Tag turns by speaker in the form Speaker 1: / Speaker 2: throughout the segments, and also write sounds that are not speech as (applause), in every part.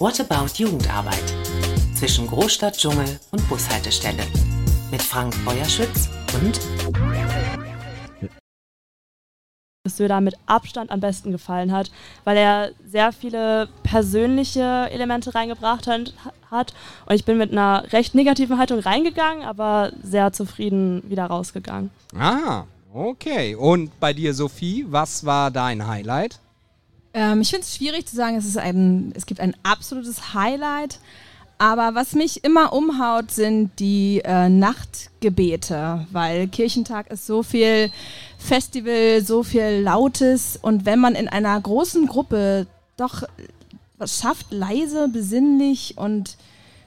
Speaker 1: What About Jugendarbeit? Zwischen Großstadt, Dschungel und Bushaltestelle. Mit Frank Feuerschütz und
Speaker 2: dass Söder mit Abstand am besten gefallen hat, weil er sehr viele persönliche Elemente reingebracht hat. Und ich bin mit einer recht negativen Haltung reingegangen, aber sehr zufrieden wieder rausgegangen.
Speaker 3: Ah, okay. Und bei dir, Sophie, was war dein Highlight?
Speaker 4: Ähm, ich finde es schwierig zu sagen, es, ist ein, es gibt ein absolutes Highlight. Aber was mich immer umhaut, sind die äh, Nachtgebete, weil Kirchentag ist so viel Festival, so viel Lautes und wenn man in einer großen Gruppe doch was schafft, leise, besinnlich und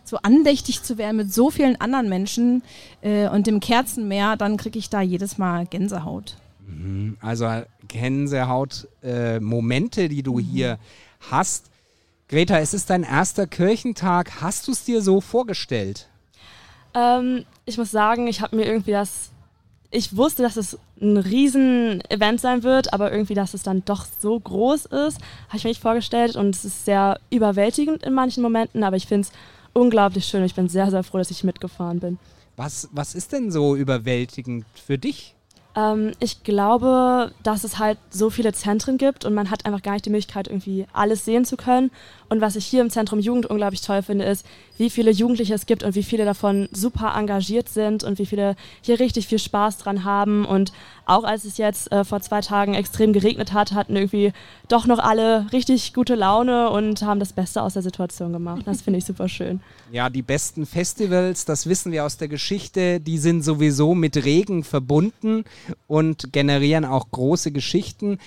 Speaker 4: so andächtig zu werden mit so vielen anderen Menschen äh, und dem Kerzenmeer, dann kriege ich da jedes Mal Gänsehaut.
Speaker 3: Mhm. Also Gänsehaut-Momente, äh, die du mhm. hier hast. Greta, es ist dein erster Kirchentag. Hast du es dir so vorgestellt?
Speaker 2: Ähm, ich muss sagen, ich habe mir irgendwie das. Ich wusste, dass es ein Riesen-Event sein wird, aber irgendwie, dass es dann doch so groß ist, habe ich mir nicht vorgestellt und es ist sehr überwältigend in manchen Momenten, aber ich finde es unglaublich schön. Ich bin sehr, sehr froh, dass ich mitgefahren bin.
Speaker 3: Was, was ist denn so überwältigend für dich?
Speaker 2: Ähm, ich glaube, dass es halt so viele Zentren gibt und man hat einfach gar nicht die Möglichkeit, irgendwie alles sehen zu können. Und was ich hier im Zentrum Jugend unglaublich toll finde, ist, wie viele Jugendliche es gibt und wie viele davon super engagiert sind und wie viele hier richtig viel Spaß dran haben. Und auch als es jetzt äh, vor zwei Tagen extrem geregnet hat, hatten irgendwie doch noch alle richtig gute Laune und haben das Beste aus der Situation gemacht. Das finde ich super schön. (laughs)
Speaker 3: Ja, die besten Festivals, das wissen wir aus der Geschichte, die sind sowieso mit Regen verbunden und generieren auch große Geschichten.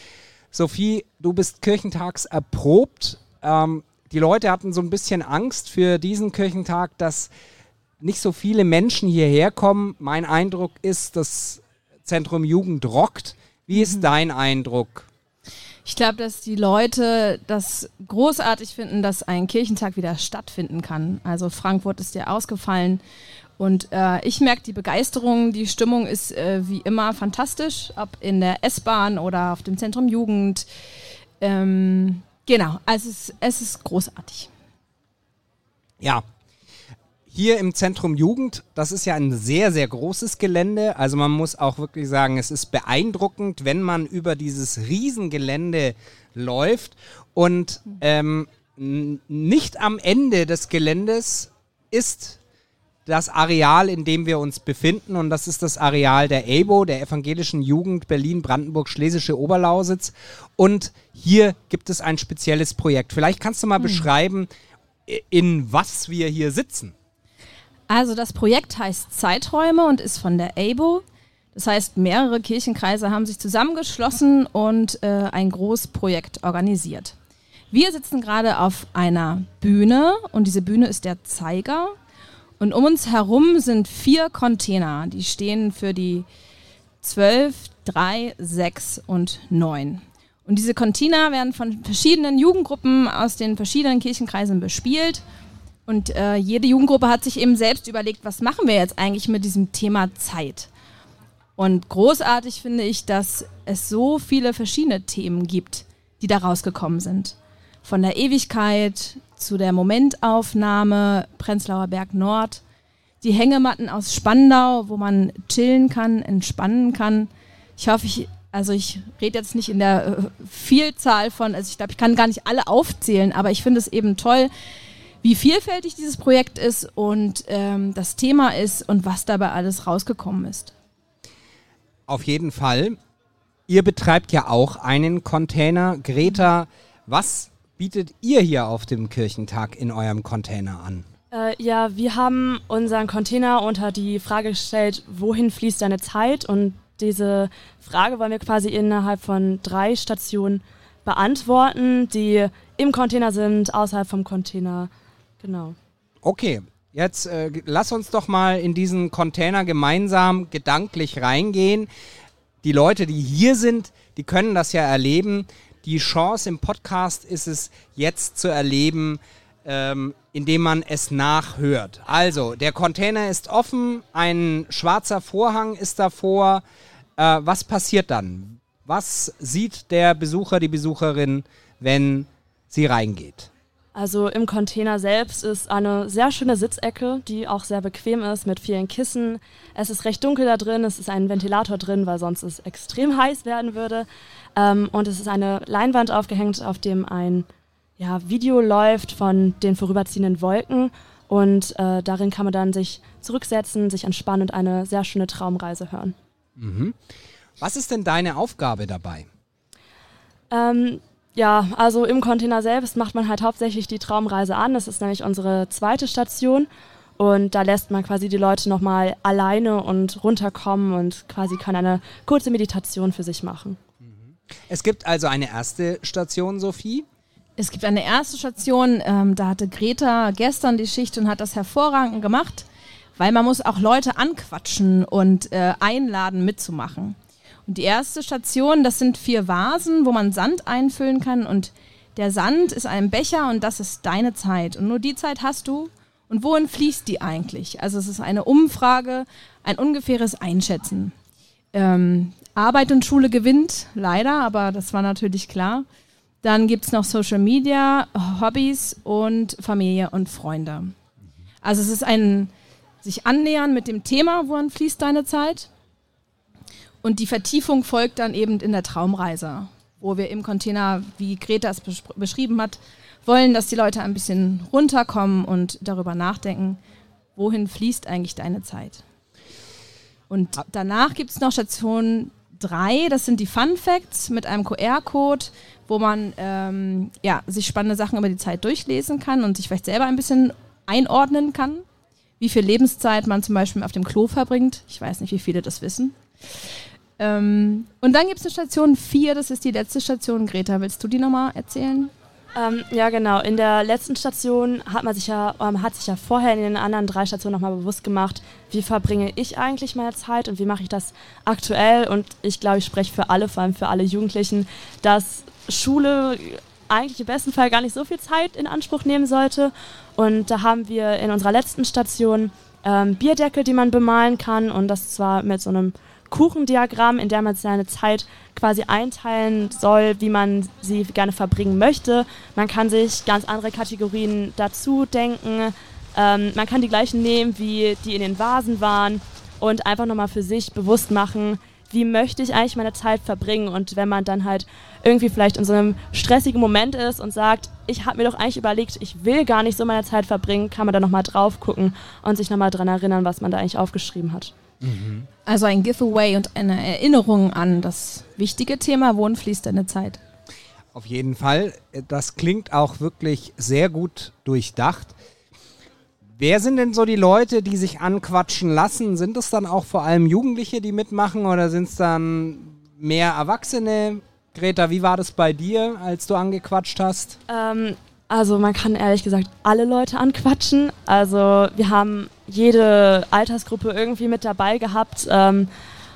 Speaker 3: Sophie, du bist kirchentags erprobt. Ähm, die Leute hatten so ein bisschen Angst für diesen Kirchentag, dass nicht so viele Menschen hierher kommen. Mein Eindruck ist, das Zentrum Jugend rockt. Wie ist mhm. dein Eindruck?
Speaker 4: Ich glaube, dass die Leute das großartig finden, dass ein Kirchentag wieder stattfinden kann. Also Frankfurt ist ja ausgefallen und äh, ich merke die Begeisterung, die Stimmung ist äh, wie immer fantastisch, ob in der S-Bahn oder auf dem Zentrum Jugend. Ähm, Genau, also es, es ist großartig.
Speaker 3: Ja, hier im Zentrum Jugend, das ist ja ein sehr, sehr großes Gelände. Also man muss auch wirklich sagen, es ist beeindruckend, wenn man über dieses Riesengelände läuft und ähm, nicht am Ende des Geländes ist das Areal, in dem wir uns befinden. Und das ist das Areal der EBO, der Evangelischen Jugend Berlin-Brandenburg-Schlesische Oberlausitz. Und hier gibt es ein spezielles Projekt. Vielleicht kannst du mal hm. beschreiben, in was wir hier sitzen.
Speaker 4: Also das Projekt heißt Zeiträume und ist von der EBO. Das heißt, mehrere Kirchenkreise haben sich zusammengeschlossen und äh, ein Großprojekt organisiert. Wir sitzen gerade auf einer Bühne und diese Bühne ist der Zeiger und um uns herum sind vier Container, die stehen für die 12, 3, 6 und 9. Und diese Container werden von verschiedenen Jugendgruppen aus den verschiedenen Kirchenkreisen bespielt. Und äh, jede Jugendgruppe hat sich eben selbst überlegt, was machen wir jetzt eigentlich mit diesem Thema Zeit. Und großartig finde ich, dass es so viele verschiedene Themen gibt, die da rausgekommen sind. Von der Ewigkeit zu der Momentaufnahme Prenzlauer Berg Nord, die Hängematten aus Spandau, wo man chillen kann, entspannen kann. Ich hoffe, ich, also ich rede jetzt nicht in der äh, Vielzahl von, also ich glaube, ich kann gar nicht alle aufzählen, aber ich finde es eben toll, wie vielfältig dieses Projekt ist und ähm, das Thema ist und was dabei alles rausgekommen ist.
Speaker 3: Auf jeden Fall. Ihr betreibt ja auch einen Container. Greta, was bietet ihr hier auf dem Kirchentag in eurem Container an?
Speaker 2: Äh, ja, wir haben unseren Container unter die Frage gestellt, wohin fließt deine Zeit? Und diese Frage wollen wir quasi innerhalb von drei Stationen beantworten, die im Container sind, außerhalb vom Container. Genau.
Speaker 3: Okay, jetzt äh, lass uns doch mal in diesen Container gemeinsam gedanklich reingehen. Die Leute, die hier sind, die können das ja erleben die Chance im Podcast ist es jetzt zu erleben, ähm, indem man es nachhört. Also, der Container ist offen, ein schwarzer Vorhang ist davor. Äh, was passiert dann? Was sieht der Besucher, die Besucherin, wenn sie reingeht?
Speaker 2: Also im Container selbst ist eine sehr schöne Sitzecke, die auch sehr bequem ist mit vielen Kissen. Es ist recht dunkel da drin, es ist ein Ventilator drin, weil sonst es extrem heiß werden würde. Ähm, und es ist eine Leinwand aufgehängt, auf dem ein ja, Video läuft von den vorüberziehenden Wolken. Und äh, darin kann man dann sich zurücksetzen, sich entspannen und eine sehr schöne Traumreise hören.
Speaker 3: Mhm. Was ist denn deine Aufgabe dabei?
Speaker 2: Ähm, ja, also im Container selbst macht man halt hauptsächlich die Traumreise an. Das ist nämlich unsere zweite Station. Und da lässt man quasi die Leute nochmal alleine und runterkommen und quasi kann eine kurze Meditation für sich machen.
Speaker 3: Es gibt also eine erste Station, Sophie.
Speaker 4: Es gibt eine erste Station, ähm, da hatte Greta gestern die Schicht und hat das hervorragend gemacht, weil man muss auch Leute anquatschen und äh, einladen mitzumachen. Und die erste Station, das sind vier Vasen, wo man Sand einfüllen kann und der Sand ist ein Becher und das ist deine Zeit. Und nur die Zeit hast du. Und wohin fließt die eigentlich? Also es ist eine Umfrage, ein ungefähres Einschätzen. Ähm, Arbeit und Schule gewinnt, leider, aber das war natürlich klar. Dann gibt es noch Social Media, Hobbys und Familie und Freunde. Also es ist ein sich annähern mit dem Thema, wohin fließt deine Zeit? Und die Vertiefung folgt dann eben in der Traumreise, wo wir im Container, wie Greta es beschrieben hat, wollen, dass die Leute ein bisschen runterkommen und darüber nachdenken, wohin fließt eigentlich deine Zeit. Und danach gibt es noch Station 3, das sind die Fun Facts mit einem QR-Code, wo man ähm, ja, sich spannende Sachen über die Zeit durchlesen kann und sich vielleicht selber ein bisschen einordnen kann, wie viel Lebenszeit man zum Beispiel auf dem Klo verbringt. Ich weiß nicht, wie viele das wissen. Ähm, und dann gibt es eine Station 4, das ist die letzte Station. Greta, willst du die nochmal erzählen?
Speaker 2: Ähm, ja, genau. In der letzten Station hat man sich ja, ähm, hat sich ja vorher in den anderen drei Stationen nochmal bewusst gemacht, wie verbringe ich eigentlich meine Zeit und wie mache ich das aktuell. Und ich glaube, ich spreche für alle, vor allem für alle Jugendlichen, dass Schule eigentlich im besten Fall gar nicht so viel Zeit in Anspruch nehmen sollte. Und da haben wir in unserer letzten Station ähm, Bierdeckel, die man bemalen kann und das zwar mit so einem Kuchendiagramm, in der man seine Zeit quasi einteilen soll, wie man sie gerne verbringen möchte. Man kann sich ganz andere Kategorien dazu denken. Ähm, man kann die gleichen nehmen, wie die in den Vasen waren und einfach nochmal für sich bewusst machen, wie möchte ich eigentlich meine Zeit verbringen und wenn man dann halt irgendwie vielleicht in so einem stressigen Moment ist und sagt, ich habe mir doch eigentlich überlegt, ich will gar nicht so meine Zeit verbringen, kann man da nochmal drauf gucken und sich nochmal dran erinnern, was man da eigentlich aufgeschrieben hat.
Speaker 4: Mhm. Also ein Giveaway und eine Erinnerung an das wichtige Thema, wohin fließt deine Zeit?
Speaker 3: Auf jeden Fall. Das klingt auch wirklich sehr gut durchdacht. Wer sind denn so die Leute, die sich anquatschen lassen? Sind es dann auch vor allem Jugendliche, die mitmachen oder sind es dann mehr Erwachsene? Greta, wie war das bei dir, als du angequatscht hast?
Speaker 2: Ähm, also man kann ehrlich gesagt alle Leute anquatschen. Also wir haben jede Altersgruppe irgendwie mit dabei gehabt. Ähm,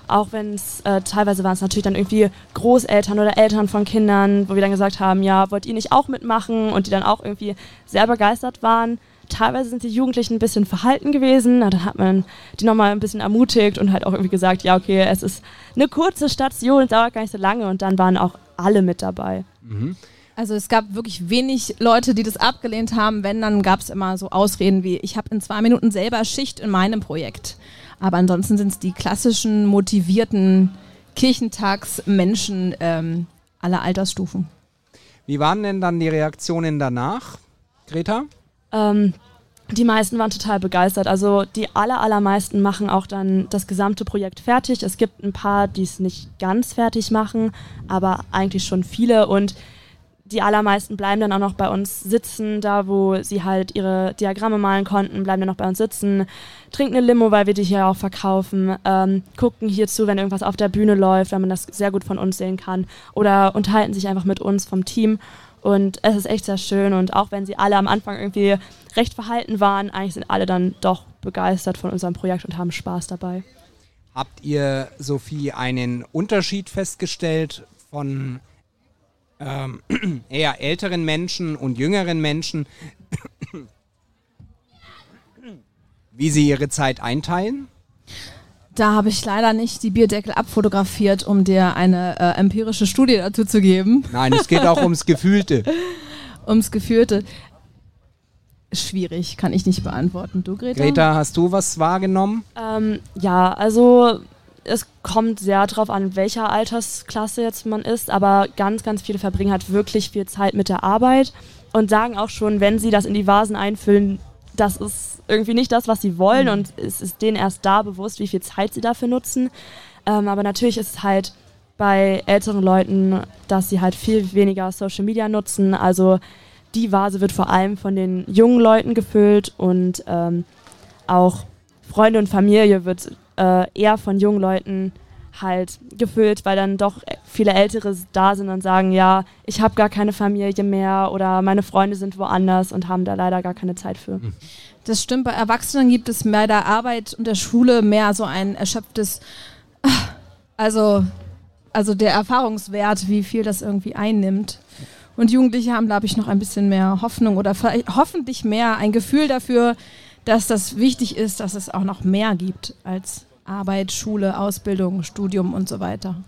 Speaker 2: auch wenn es äh, teilweise waren es natürlich dann irgendwie Großeltern oder Eltern von Kindern, wo wir dann gesagt haben, ja, wollt ihr nicht auch mitmachen? Und die dann auch irgendwie sehr begeistert waren teilweise sind die Jugendlichen ein bisschen verhalten gewesen. Na, dann hat man die nochmal ein bisschen ermutigt und halt auch irgendwie gesagt, ja, okay, es ist eine kurze Station, es dauert gar nicht so lange und dann waren auch alle mit dabei.
Speaker 4: Mhm. Also es gab wirklich wenig Leute, die das abgelehnt haben. Wenn, dann gab es immer so Ausreden wie, ich habe in zwei Minuten selber Schicht in meinem Projekt. Aber ansonsten sind es die klassischen, motivierten Kirchentagsmenschen ähm, aller Altersstufen.
Speaker 3: Wie waren denn dann die Reaktionen danach, Greta?
Speaker 2: Ähm, die meisten waren total begeistert. Also die aller, allermeisten machen auch dann das gesamte Projekt fertig. Es gibt ein paar, die es nicht ganz fertig machen, aber eigentlich schon viele. Und die allermeisten bleiben dann auch noch bei uns sitzen, da wo sie halt ihre Diagramme malen konnten, bleiben dann noch bei uns sitzen, trinken eine Limo, weil wir die hier auch verkaufen, ähm, gucken hierzu, wenn irgendwas auf der Bühne läuft, weil man das sehr gut von uns sehen kann oder unterhalten sich einfach mit uns vom Team und es ist echt sehr schön. Und auch wenn sie alle am Anfang irgendwie recht verhalten waren, eigentlich sind alle dann doch begeistert von unserem Projekt und haben Spaß dabei.
Speaker 3: Habt ihr, Sophie, einen Unterschied festgestellt von ähm, (clears throat) eher älteren Menschen und jüngeren Menschen, (clears throat) wie sie ihre Zeit einteilen?
Speaker 4: Da habe ich leider nicht die Bierdeckel abfotografiert, um dir eine äh, empirische Studie dazu zu geben.
Speaker 3: Nein, es geht auch ums Gefühlte. (laughs)
Speaker 4: ums Gefühlte. schwierig, kann ich nicht beantworten. Du, Greta?
Speaker 3: Greta, hast du was wahrgenommen?
Speaker 2: Ähm, ja, also es kommt sehr darauf an, welcher Altersklasse jetzt man ist, aber ganz, ganz viele verbringen halt wirklich viel Zeit mit der Arbeit und sagen auch schon, wenn sie das in die Vasen einfüllen, das ist irgendwie nicht das, was sie wollen mhm. und es ist denen erst da bewusst, wie viel Zeit sie dafür nutzen. Ähm, aber natürlich ist es halt bei älteren Leuten, dass sie halt viel weniger Social Media nutzen. Also die Vase wird vor allem von den jungen Leuten gefüllt und ähm, auch Freunde und Familie wird äh, eher von jungen Leuten halt gefüllt, weil dann doch viele Ältere da sind und sagen, ja, ich habe gar keine Familie mehr oder meine Freunde sind woanders und haben da leider gar keine Zeit für. Hm.
Speaker 4: Das stimmt, bei Erwachsenen gibt es bei der Arbeit und der Schule mehr so ein erschöpftes, also, also der Erfahrungswert, wie viel das irgendwie einnimmt. Und Jugendliche haben, glaube ich, noch ein bisschen mehr Hoffnung oder hoffentlich mehr ein Gefühl dafür, dass das wichtig ist, dass es auch noch mehr gibt als Arbeit, Schule, Ausbildung, Studium und so weiter.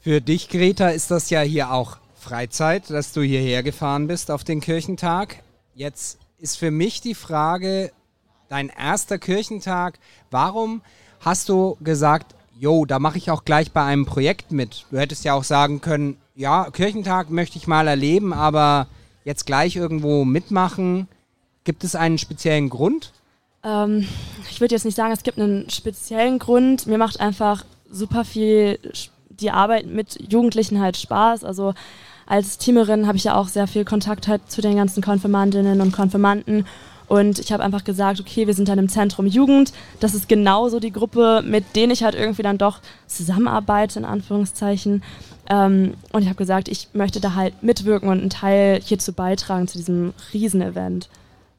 Speaker 3: Für dich, Greta, ist das ja hier auch Freizeit, dass du hierher gefahren bist auf den Kirchentag. Jetzt ist für mich die Frage, dein erster Kirchentag, warum hast du gesagt, jo, da mache ich auch gleich bei einem Projekt mit? Du hättest ja auch sagen können, ja, Kirchentag möchte ich mal erleben, aber jetzt gleich irgendwo mitmachen. Gibt es einen speziellen Grund?
Speaker 2: Ähm, ich würde jetzt nicht sagen, es gibt einen speziellen Grund. Mir macht einfach super viel die Arbeit mit Jugendlichen halt Spaß. Also als Teamerin habe ich ja auch sehr viel Kontakt halt zu den ganzen Konfirmandinnen und Konfirmanden. Und ich habe einfach gesagt, okay, wir sind dann im Zentrum Jugend. Das ist genauso die Gruppe, mit denen ich halt irgendwie dann doch zusammenarbeite, in Anführungszeichen. Ähm, und ich habe gesagt, ich möchte da halt mitwirken und einen Teil hierzu beitragen, zu diesem Riesenevent.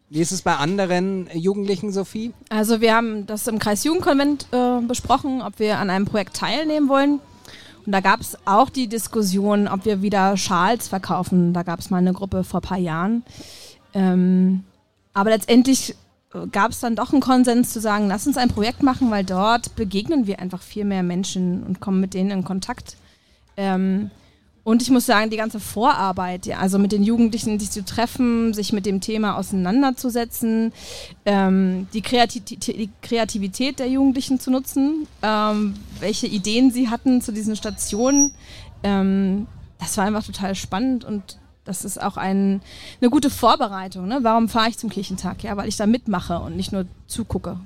Speaker 3: Wie ist es bei anderen Jugendlichen, Sophie?
Speaker 4: Also wir haben das im Kreis Jugendkonvent äh, besprochen, ob wir an einem Projekt teilnehmen wollen. Und da gab es auch die Diskussion, ob wir wieder Schals verkaufen. Da gab es mal eine Gruppe vor ein paar Jahren. Ähm, aber letztendlich äh, gab es dann doch einen Konsens zu sagen, lass uns ein Projekt machen, weil dort begegnen wir einfach viel mehr Menschen und kommen mit denen in Kontakt. Ähm, und ich muss sagen, die ganze Vorarbeit, ja, also mit den Jugendlichen sich zu treffen, sich mit dem Thema auseinanderzusetzen, ähm, die, Kreativität, die, Kreativität der Jugendlichen zu nutzen, ähm, welche Ideen sie hatten zu diesen Stationen, ähm, das war einfach total spannend und das ist auch ein, eine gute Vorbereitung. Ne? Warum fahre ich zum Kirchentag? Ja, weil ich da mitmache und nicht nur zugucke.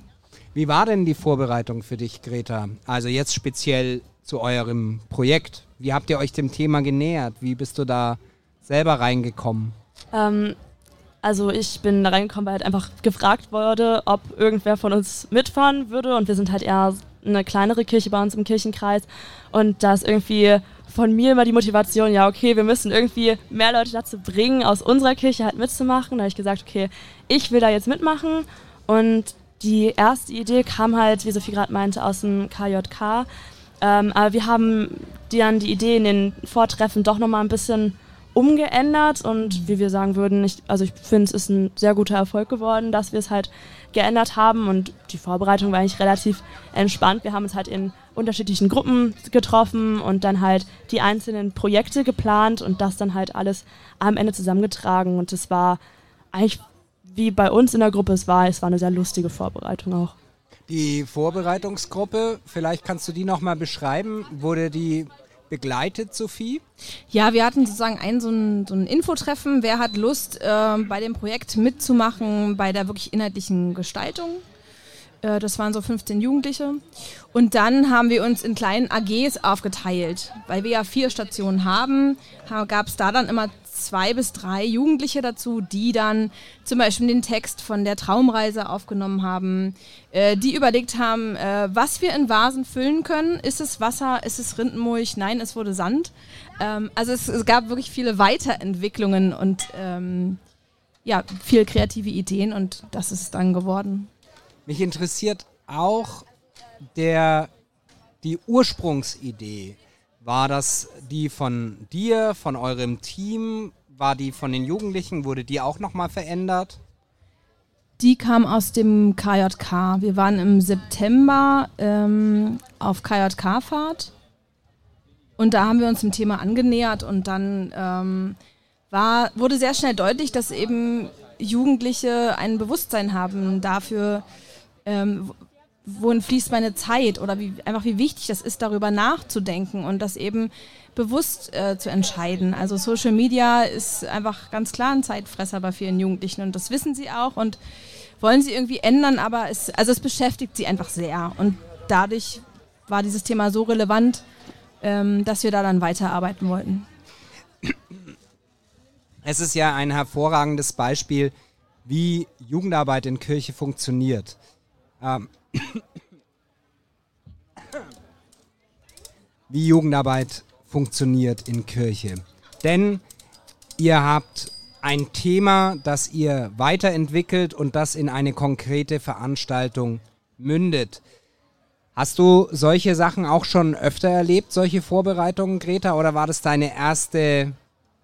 Speaker 3: Wie war denn die Vorbereitung für dich, Greta? Also jetzt speziell zu eurem Projekt? Wie habt ihr euch dem Thema genähert? Wie bist du da selber reingekommen?
Speaker 2: Ähm, also ich bin da reingekommen, weil halt einfach gefragt wurde, ob irgendwer von uns mitfahren würde. Und wir sind halt eher eine kleinere Kirche bei uns im Kirchenkreis. Und da ist irgendwie von mir immer die Motivation, ja, okay, wir müssen irgendwie mehr Leute dazu bringen, aus unserer Kirche halt mitzumachen. Da habe ich gesagt, okay, ich will da jetzt mitmachen. Und die erste Idee kam halt, wie Sophie gerade meinte, aus dem KJK. Ähm, aber wir haben dann die Idee in den Vortreffen doch nochmal ein bisschen umgeändert und wie wir sagen würden, ich, also ich finde, es ist ein sehr guter Erfolg geworden, dass wir es halt geändert haben und die Vorbereitung war eigentlich relativ entspannt. Wir haben uns halt in unterschiedlichen Gruppen getroffen und dann halt die einzelnen Projekte geplant und das dann halt alles am Ende zusammengetragen und es war eigentlich wie bei uns in der Gruppe es war, es war eine sehr lustige Vorbereitung auch.
Speaker 3: Die Vorbereitungsgruppe, vielleicht kannst du die nochmal beschreiben. Wurde die begleitet, Sophie?
Speaker 4: Ja, wir hatten sozusagen ein so ein, so ein Infotreffen. Wer hat Lust, äh, bei dem Projekt mitzumachen, bei der wirklich inhaltlichen Gestaltung? Äh, das waren so 15 Jugendliche. Und dann haben wir uns in kleinen AGs aufgeteilt. Weil wir ja vier Stationen haben, gab es da dann immer zwei bis drei Jugendliche dazu, die dann zum Beispiel den Text von der Traumreise aufgenommen haben, äh, die überlegt haben, äh, was wir in Vasen füllen können. Ist es Wasser? Ist es Rindenmulch? Nein, es wurde Sand. Ähm, also es, es, gab wirklich viele Weiterentwicklungen und ähm, ja, viele kreative Ideen und das ist dann geworden.
Speaker 3: Mich interessiert auch der, die Ursprungsidee. War das die von dir, von eurem Team? War die von den Jugendlichen? Wurde die auch nochmal verändert?
Speaker 4: Die kam aus dem KJK. Wir waren im September ähm, auf KJK-Fahrt und da haben wir uns dem Thema angenähert und dann ähm, war, wurde sehr schnell deutlich, dass eben Jugendliche ein Bewusstsein haben dafür, ähm, wohin fließt meine Zeit oder wie, einfach wie wichtig das ist, darüber nachzudenken und das eben bewusst äh, zu entscheiden. Also Social Media ist einfach ganz klar ein Zeitfresser bei vielen Jugendlichen und das wissen sie auch und wollen sie irgendwie ändern, aber es, also es beschäftigt sie einfach sehr und dadurch war dieses Thema so relevant, ähm, dass wir da dann weiterarbeiten wollten.
Speaker 3: Es ist ja ein hervorragendes Beispiel, wie Jugendarbeit in Kirche funktioniert. Ähm, wie Jugendarbeit funktioniert in Kirche. Denn ihr habt ein Thema, das ihr weiterentwickelt und das in eine konkrete Veranstaltung mündet. Hast du solche Sachen auch schon öfter erlebt, solche Vorbereitungen, Greta, oder war das deine erste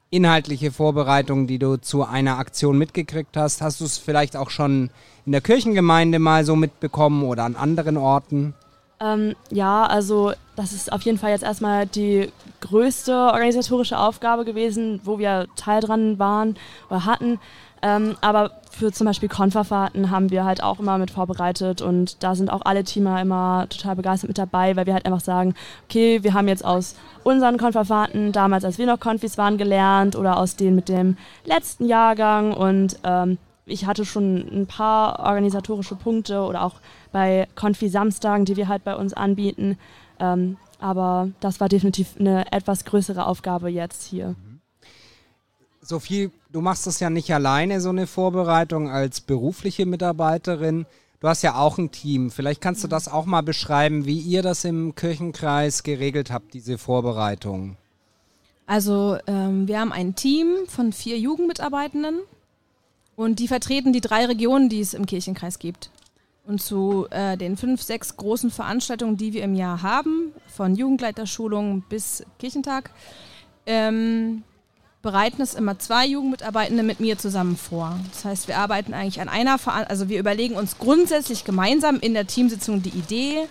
Speaker 3: inhaltliche Vorbereitung, die du zu einer Aktion mitgekriegt hast? Hast du es vielleicht auch schon in der Kirchengemeinde mal so mitbekommen oder an anderen Orten?
Speaker 2: Ähm, ja, also das ist auf jeden Fall jetzt erstmal die größte organisatorische Aufgabe gewesen, wo wir Teil dran waren oder hatten. Ähm, aber für zum Beispiel Konferfahrten haben wir halt auch immer mit vorbereitet und da sind auch alle Teamer immer total begeistert mit dabei, weil wir halt einfach sagen, okay, wir haben jetzt aus unseren Konferfahrten damals, als wir noch Konfis waren, gelernt oder aus denen mit dem letzten Jahrgang und ähm, ich hatte schon ein paar organisatorische Punkte oder auch bei Konfi-Samstagen, die wir halt bei uns anbieten. Ähm, aber das war definitiv eine etwas größere Aufgabe jetzt hier.
Speaker 3: Sophie, du machst das ja nicht alleine, so eine Vorbereitung als berufliche Mitarbeiterin. Du hast ja auch ein Team. Vielleicht kannst du das auch mal beschreiben, wie ihr das im Kirchenkreis geregelt habt, diese Vorbereitung.
Speaker 4: Also ähm, wir haben ein Team von vier Jugendmitarbeitenden und die vertreten die drei Regionen, die es im Kirchenkreis gibt. Und zu äh, den fünf, sechs großen Veranstaltungen, die wir im Jahr haben, von Jugendleiterschulung bis Kirchentag, ähm, bereiten es immer zwei Jugendmitarbeitende mit mir zusammen vor. Das heißt, wir arbeiten eigentlich an einer Veranstaltung, also wir überlegen uns grundsätzlich gemeinsam in der Teamsitzung die Idee,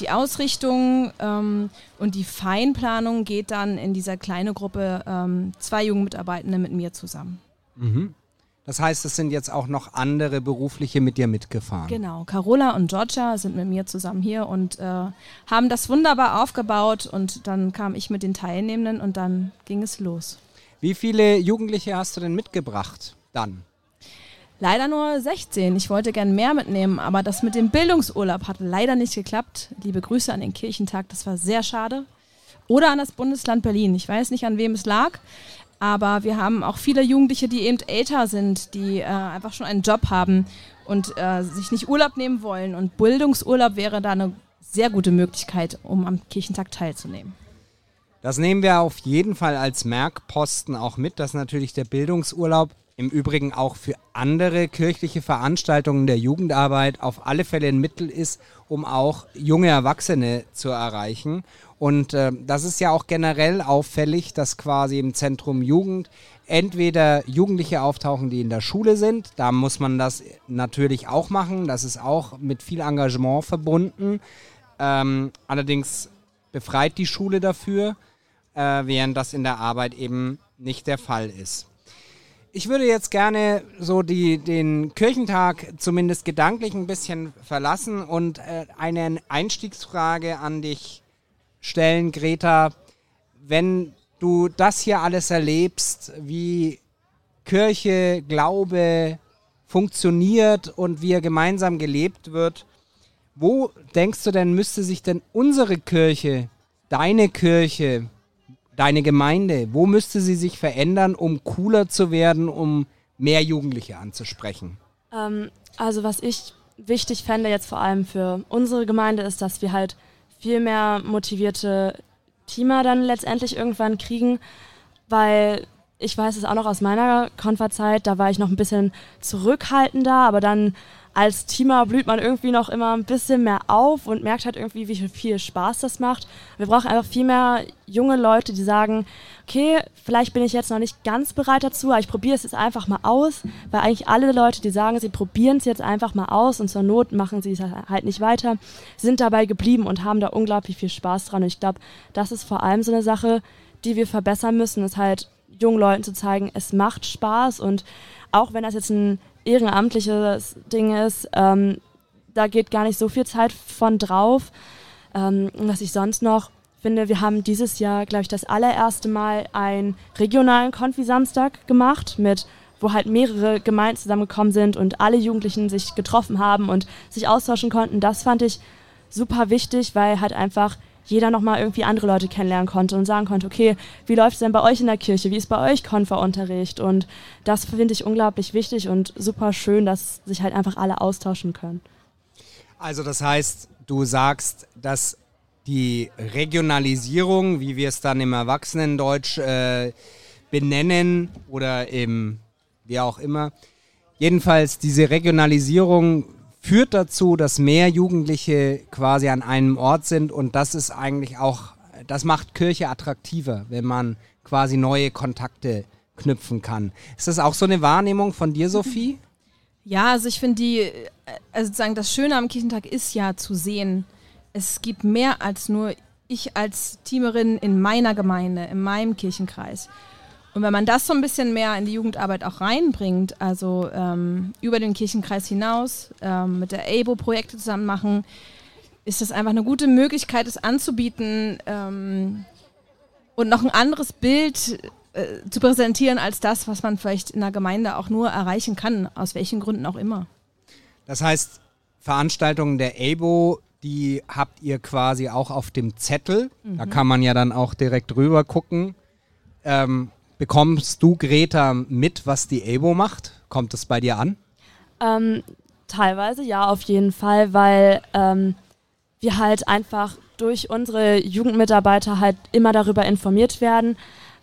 Speaker 4: die Ausrichtung ähm, und die Feinplanung geht dann in dieser kleinen Gruppe ähm, zwei Jugendmitarbeitende mit mir zusammen.
Speaker 3: Mhm. Das heißt, es sind jetzt auch noch andere berufliche mit dir mitgefahren.
Speaker 4: Genau, Carola und Georgia sind mit mir zusammen hier und äh, haben das wunderbar aufgebaut und dann kam ich mit den Teilnehmenden und dann ging es los.
Speaker 3: Wie viele Jugendliche hast du denn mitgebracht dann?
Speaker 4: Leider nur 16. Ich wollte gern mehr mitnehmen, aber das mit dem Bildungsurlaub hat leider nicht geklappt. Liebe Grüße an den Kirchentag, das war sehr schade. Oder an das Bundesland Berlin. Ich weiß nicht, an wem es lag, aber wir haben auch viele Jugendliche, die eben älter sind, die äh, einfach schon einen Job haben und äh, sich nicht Urlaub nehmen wollen. Und Bildungsurlaub wäre da eine sehr gute Möglichkeit, um am Kirchentag teilzunehmen.
Speaker 3: Das nehmen wir auf jeden Fall als Merkposten auch mit, dass natürlich der Bildungsurlaub im Übrigen auch für andere kirchliche Veranstaltungen der Jugendarbeit auf alle Fälle ein Mittel ist, um auch junge Erwachsene zu erreichen. Und äh, das ist ja auch generell auffällig, dass quasi im Zentrum Jugend entweder Jugendliche auftauchen, die in der Schule sind. Da muss man das natürlich auch machen. Das ist auch mit viel Engagement verbunden. Ähm, allerdings befreit die Schule dafür äh, während das in der Arbeit eben nicht der Fall ist. Ich würde jetzt gerne so die, den Kirchentag zumindest gedanklich ein bisschen verlassen und äh, eine Einstiegsfrage an dich stellen, Greta. Wenn du das hier alles erlebst, wie Kirche, Glaube funktioniert und wie er gemeinsam gelebt wird, wo denkst du denn, müsste sich denn unsere Kirche, deine Kirche, deine Gemeinde? Wo müsste sie sich verändern, um cooler zu werden, um mehr Jugendliche anzusprechen?
Speaker 2: Ähm, also was ich wichtig fände jetzt vor allem für unsere Gemeinde ist, dass wir halt viel mehr motivierte Teamer dann letztendlich irgendwann kriegen, weil ich weiß es auch noch aus meiner Konferzeit, da war ich noch ein bisschen zurückhaltender, aber dann als Teamer blüht man irgendwie noch immer ein bisschen mehr auf und merkt halt irgendwie, wie viel Spaß das macht. Wir brauchen einfach viel mehr junge Leute, die sagen, okay, vielleicht bin ich jetzt noch nicht ganz bereit dazu, aber ich probiere es jetzt einfach mal aus, weil eigentlich alle Leute, die sagen, sie probieren es jetzt einfach mal aus und zur Not machen sie es halt nicht weiter, sind dabei geblieben und haben da unglaublich viel Spaß dran. Und ich glaube, das ist vor allem so eine Sache, die wir verbessern müssen, ist halt jungen Leuten zu zeigen, es macht Spaß und auch wenn das jetzt ein ehrenamtliches Ding ist, ähm, da geht gar nicht so viel Zeit von drauf. Ähm, was ich sonst noch finde, wir haben dieses Jahr, glaube ich, das allererste Mal einen regionalen Konfi-Samstag gemacht mit wo halt mehrere Gemeinden zusammengekommen sind und alle Jugendlichen sich getroffen haben und sich austauschen konnten. Das fand ich super wichtig, weil halt einfach jeder nochmal irgendwie andere Leute kennenlernen konnte und sagen konnte, okay, wie läuft es denn bei euch in der Kirche? Wie ist bei euch Konferunterricht? Und das finde ich unglaublich wichtig und super schön, dass sich halt einfach alle austauschen können.
Speaker 3: Also das heißt, du sagst, dass die Regionalisierung, wie wir es dann im Erwachsenendeutsch äh, benennen oder im wie auch immer, jedenfalls diese Regionalisierung führt dazu, dass mehr Jugendliche quasi an einem Ort sind und das ist eigentlich auch, das macht Kirche attraktiver, wenn man quasi neue Kontakte knüpfen kann. Ist das auch so eine Wahrnehmung von dir, Sophie? (laughs)
Speaker 4: Ja, also ich finde die, also sozusagen das Schöne am Kirchentag ist ja zu sehen, es gibt mehr als nur ich als Teamerin in meiner Gemeinde, in meinem Kirchenkreis. Und wenn man das so ein bisschen mehr in die Jugendarbeit auch reinbringt, also ähm, über den Kirchenkreis hinaus, ähm, mit der ABO Projekte zusammen machen, ist das einfach eine gute Möglichkeit, es anzubieten ähm, und noch ein anderes Bild äh, zu präsentieren als das, was man vielleicht in der Gemeinde auch nur erreichen kann, aus welchen Gründen auch immer.
Speaker 3: Das heißt, Veranstaltungen der ABO, die habt ihr quasi auch auf dem Zettel. Mhm. Da kann man ja dann auch direkt rüber gucken. Ähm, Bekommst du, Greta, mit, was die ABO macht? Kommt es bei dir an?
Speaker 2: Ähm, teilweise ja, auf jeden Fall, weil ähm, wir halt einfach durch unsere Jugendmitarbeiter halt immer darüber informiert werden,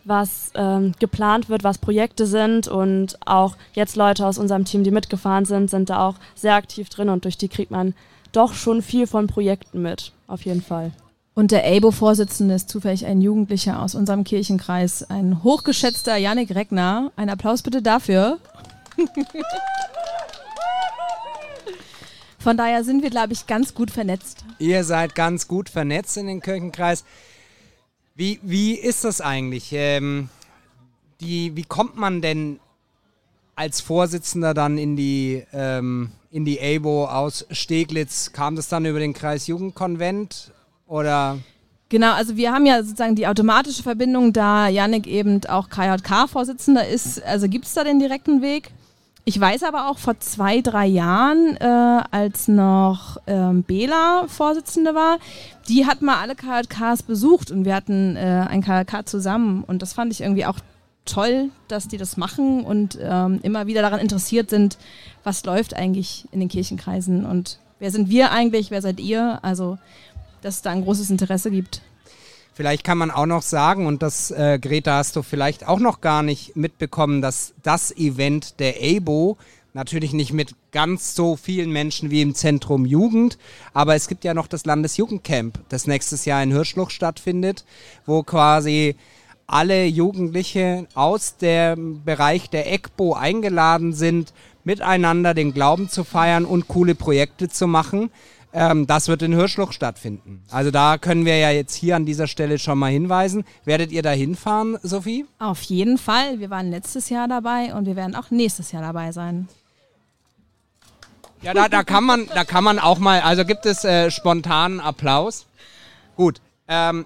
Speaker 2: was ähm, geplant wird, was Projekte sind und auch jetzt Leute aus unserem Team, die mitgefahren sind, sind da auch sehr aktiv drin und durch die kriegt man doch schon viel von Projekten mit, auf jeden Fall.
Speaker 4: Und der ABO-Vorsitzende ist zufällig ein Jugendlicher aus unserem Kirchenkreis, ein hochgeschätzter Janik Regner. Ein Applaus bitte dafür. (laughs) Von daher sind wir, glaube ich, ganz gut vernetzt.
Speaker 3: Ihr seid ganz gut vernetzt in den Kirchenkreis. Wie, wie ist das eigentlich? Ähm, die, wie kommt man denn als Vorsitzender dann in die, ähm, in die ABO aus Steglitz? Kam das dann über den Kreisjugendkonvent oder?
Speaker 4: Genau, also wir haben ja sozusagen die automatische Verbindung, da Yannick eben auch KJK-Vorsitzender ist. Also gibt es da den direkten Weg? Ich weiß aber auch vor zwei, drei Jahren, äh, als noch ähm, Bela Vorsitzende war, die hat mal alle KJKs besucht und wir hatten äh, ein KJK zusammen und das fand ich irgendwie auch toll, dass die das machen und ähm, immer wieder daran interessiert sind, was läuft eigentlich in den Kirchenkreisen und wer sind wir eigentlich, wer seid ihr? Also dass es da ein großes Interesse gibt.
Speaker 3: Vielleicht kann man auch noch sagen, und das, äh, Greta, hast du vielleicht auch noch gar nicht mitbekommen, dass das Event der ABO natürlich nicht mit ganz so vielen Menschen wie im Zentrum Jugend, aber es gibt ja noch das Landesjugendcamp, das nächstes Jahr in Hirschluch stattfindet, wo quasi alle Jugendliche aus dem Bereich der ECBO eingeladen sind, miteinander den Glauben zu feiern und coole Projekte zu machen. Ähm, das wird in Hirschloch stattfinden. Also da können wir ja jetzt hier an dieser Stelle schon mal hinweisen. Werdet ihr da hinfahren, Sophie?
Speaker 4: Auf jeden Fall. Wir waren letztes Jahr dabei und wir werden auch nächstes Jahr dabei sein.
Speaker 3: Ja, da, da, kann, man, da kann man auch mal, also gibt es äh, spontanen Applaus. Gut, ähm,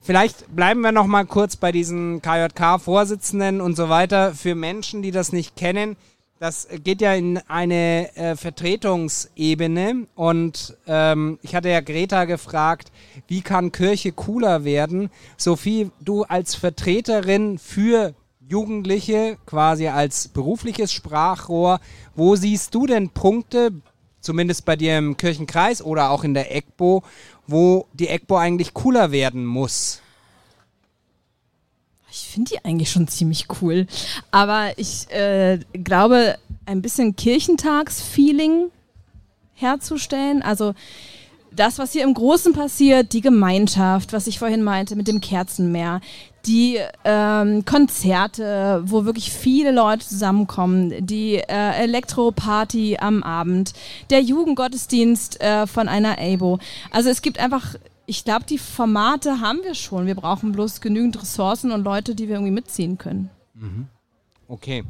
Speaker 3: vielleicht bleiben wir noch mal kurz bei diesen KJK-Vorsitzenden und so weiter. Für Menschen, die das nicht kennen, das geht ja in eine äh, Vertretungsebene und ähm, ich hatte ja Greta gefragt, wie kann Kirche cooler werden? Sophie, du als Vertreterin für Jugendliche, quasi als berufliches Sprachrohr, wo siehst du denn Punkte, zumindest bei dir im Kirchenkreis oder auch in der EGBO, wo die EGBO eigentlich cooler werden muss?
Speaker 4: Ich finde die eigentlich schon ziemlich cool. Aber ich äh, glaube, ein bisschen Kirchentagsfeeling herzustellen. Also das, was hier im Großen passiert, die Gemeinschaft, was ich vorhin meinte mit dem Kerzenmeer, die ähm, Konzerte, wo wirklich viele Leute zusammenkommen, die äh, Elektroparty am Abend, der Jugendgottesdienst äh, von einer ABO. Also es gibt einfach ich glaube, die Formate haben wir schon. Wir brauchen bloß genügend Ressourcen und Leute, die wir irgendwie mitziehen können.
Speaker 3: Mhm. Okay.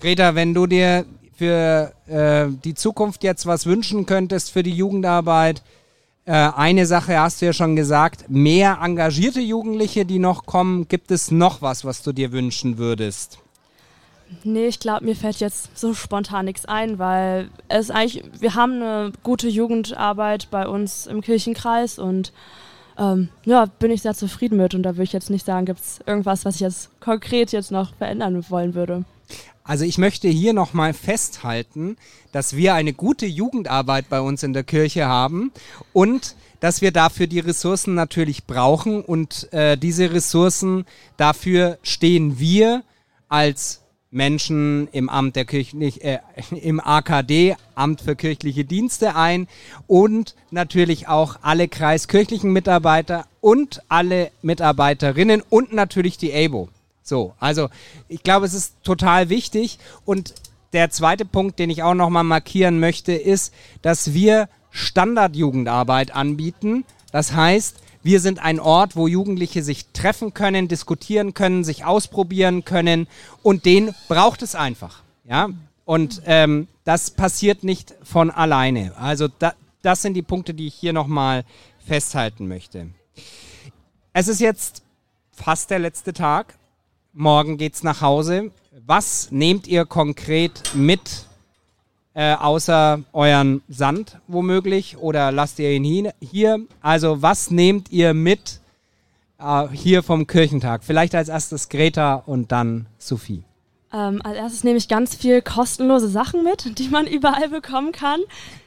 Speaker 3: Greta, wenn du dir für äh, die Zukunft jetzt was wünschen könntest für die Jugendarbeit, äh, eine Sache hast du ja schon gesagt, mehr engagierte Jugendliche, die noch kommen. Gibt es noch was, was du dir wünschen würdest?
Speaker 2: Nee, ich glaube, mir fällt jetzt so spontan nichts ein, weil es eigentlich, wir haben eine gute Jugendarbeit bei uns im Kirchenkreis und ähm, ja, bin ich sehr zufrieden mit und da würde ich jetzt nicht sagen, gibt es irgendwas, was ich jetzt konkret jetzt noch verändern wollen würde.
Speaker 3: Also ich möchte hier nochmal festhalten, dass wir eine gute Jugendarbeit bei uns in der Kirche haben und dass wir dafür die Ressourcen natürlich brauchen und äh, diese Ressourcen, dafür stehen wir als Menschen im Amt der Kirchlich, äh, (laughs) im AKD, Amt für kirchliche Dienste ein und natürlich auch alle kreiskirchlichen Mitarbeiter und alle Mitarbeiterinnen und natürlich die ABO. So, also ich glaube, es ist total wichtig und der zweite Punkt, den ich auch nochmal markieren möchte, ist, dass wir Standardjugendarbeit anbieten. Das heißt, wir sind ein Ort, wo Jugendliche sich treffen können, diskutieren können, sich ausprobieren können und den braucht es einfach. Ja? Und ähm, das passiert nicht von alleine. Also da, das sind die Punkte, die ich hier nochmal festhalten möchte. Es ist jetzt fast der letzte Tag. Morgen geht's nach Hause. Was nehmt ihr konkret mit äh, außer euren Sand womöglich oder lasst ihr ihn hier? Also was nehmt ihr mit äh, hier vom Kirchentag? Vielleicht als erstes Greta und dann Sophie.
Speaker 2: Ähm, als erstes nehme ich ganz viel kostenlose Sachen mit, die man (laughs) überall bekommen kann,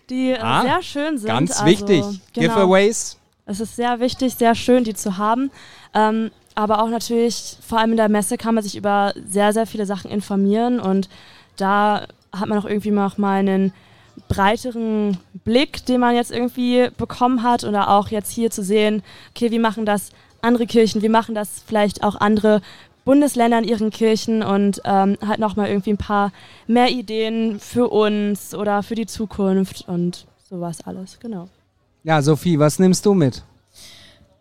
Speaker 2: die äh, ah, sehr schön sind.
Speaker 3: Ganz also, wichtig. Genau, Giveaways.
Speaker 2: Es ist sehr wichtig, sehr schön, die zu haben. Ähm, aber auch natürlich, vor allem in der Messe kann man sich über sehr, sehr viele Sachen informieren und da hat man auch irgendwie noch mal einen breiteren Blick, den man jetzt irgendwie bekommen hat oder auch jetzt hier zu sehen, okay, wie machen das andere Kirchen, wie machen das vielleicht auch andere Bundesländer in ihren Kirchen und ähm, halt nochmal irgendwie ein paar mehr Ideen für uns oder für die Zukunft und sowas alles, genau.
Speaker 3: Ja, Sophie, was nimmst du mit?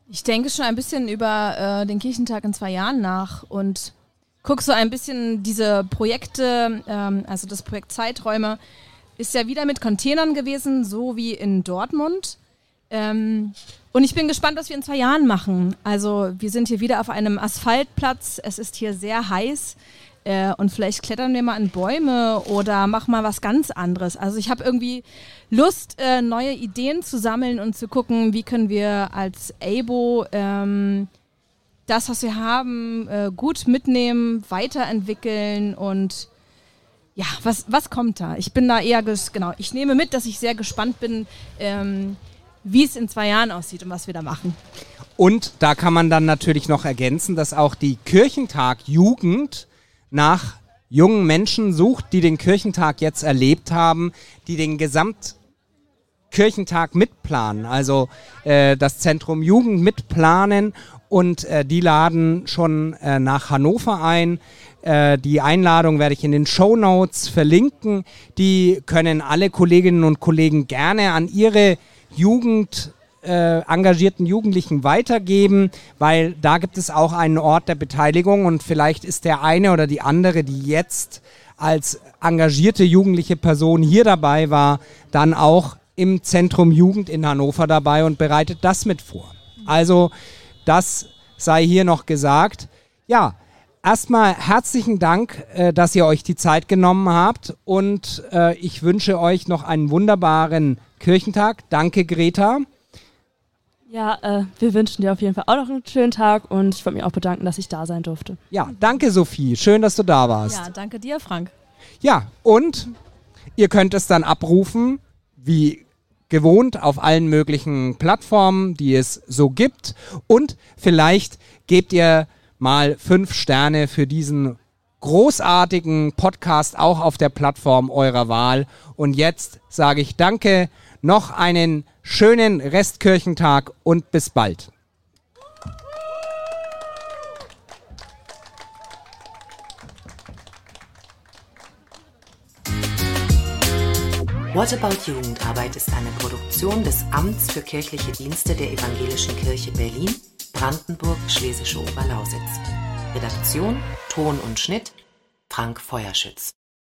Speaker 4: Ich denke schon ein bisschen über äh, den Kirchentag in zwei Jahren nach und guck so ein bisschen diese Projekte, ähm, also das Projekt Zeiträume, ist ja wieder mit Containern gewesen, so wie in Dortmund. Ähm, und ich bin gespannt, was wir in zwei Jahren machen. Also wir sind hier wieder auf einem Asphaltplatz. Es ist hier sehr heiß. Äh, und vielleicht klettern wir mal in Bäume oder machen mal was ganz anderes. Also ich habe irgendwie Lust, äh, neue Ideen zu sammeln und zu gucken, wie können wir als ABO ähm, das, was wir haben, äh, gut mitnehmen, weiterentwickeln und ja, was, was kommt da? Ich bin da eher, genau, ich nehme mit, dass ich sehr gespannt bin, ähm, wie es in zwei Jahren aussieht und was wir da machen.
Speaker 3: Und da kann man dann natürlich noch ergänzen, dass auch die Kirchentag Jugend nach jungen Menschen sucht, die den Kirchentag jetzt erlebt haben, die den Gesamtkirchentag mitplanen, also äh, das Zentrum Jugend mitplanen und äh, die laden schon äh, nach Hannover ein. Äh, die Einladung werde ich in den Show Notes verlinken. Die können alle Kolleginnen und Kollegen gerne an ihre Jugend äh, engagierten Jugendlichen weitergeben, weil da gibt es auch einen Ort der Beteiligung und vielleicht ist der eine oder die andere, die jetzt als engagierte jugendliche Person hier dabei war, dann auch im Zentrum Jugend in Hannover dabei und bereitet das mit vor. Also das sei hier noch gesagt. Ja, erstmal herzlichen Dank, äh, dass ihr euch die Zeit genommen habt und äh, ich wünsche euch noch einen wunderbaren Kirchentag. Danke, Greta.
Speaker 2: Ja, äh, wir wünschen dir auf jeden Fall auch noch einen schönen Tag und ich wollte mich auch bedanken, dass ich da sein durfte.
Speaker 3: Ja, danke Sophie. Schön, dass du da warst.
Speaker 4: Ja, danke dir, Frank.
Speaker 3: Ja, und ihr könnt es dann abrufen, wie gewohnt auf allen möglichen Plattformen, die es so gibt. Und vielleicht gebt ihr mal fünf Sterne für diesen großartigen Podcast auch auf der Plattform eurer Wahl. Und jetzt sage ich danke, noch einen schönen Restkirchentag und bis bald.
Speaker 1: What About Jugendarbeit ist eine Produktion des Amts für kirchliche Dienste der Evangelischen Kirche Berlin, Brandenburg, Schlesische Oberlausitz. Redaktion, Ton und Schnitt Frank Feuerschütz.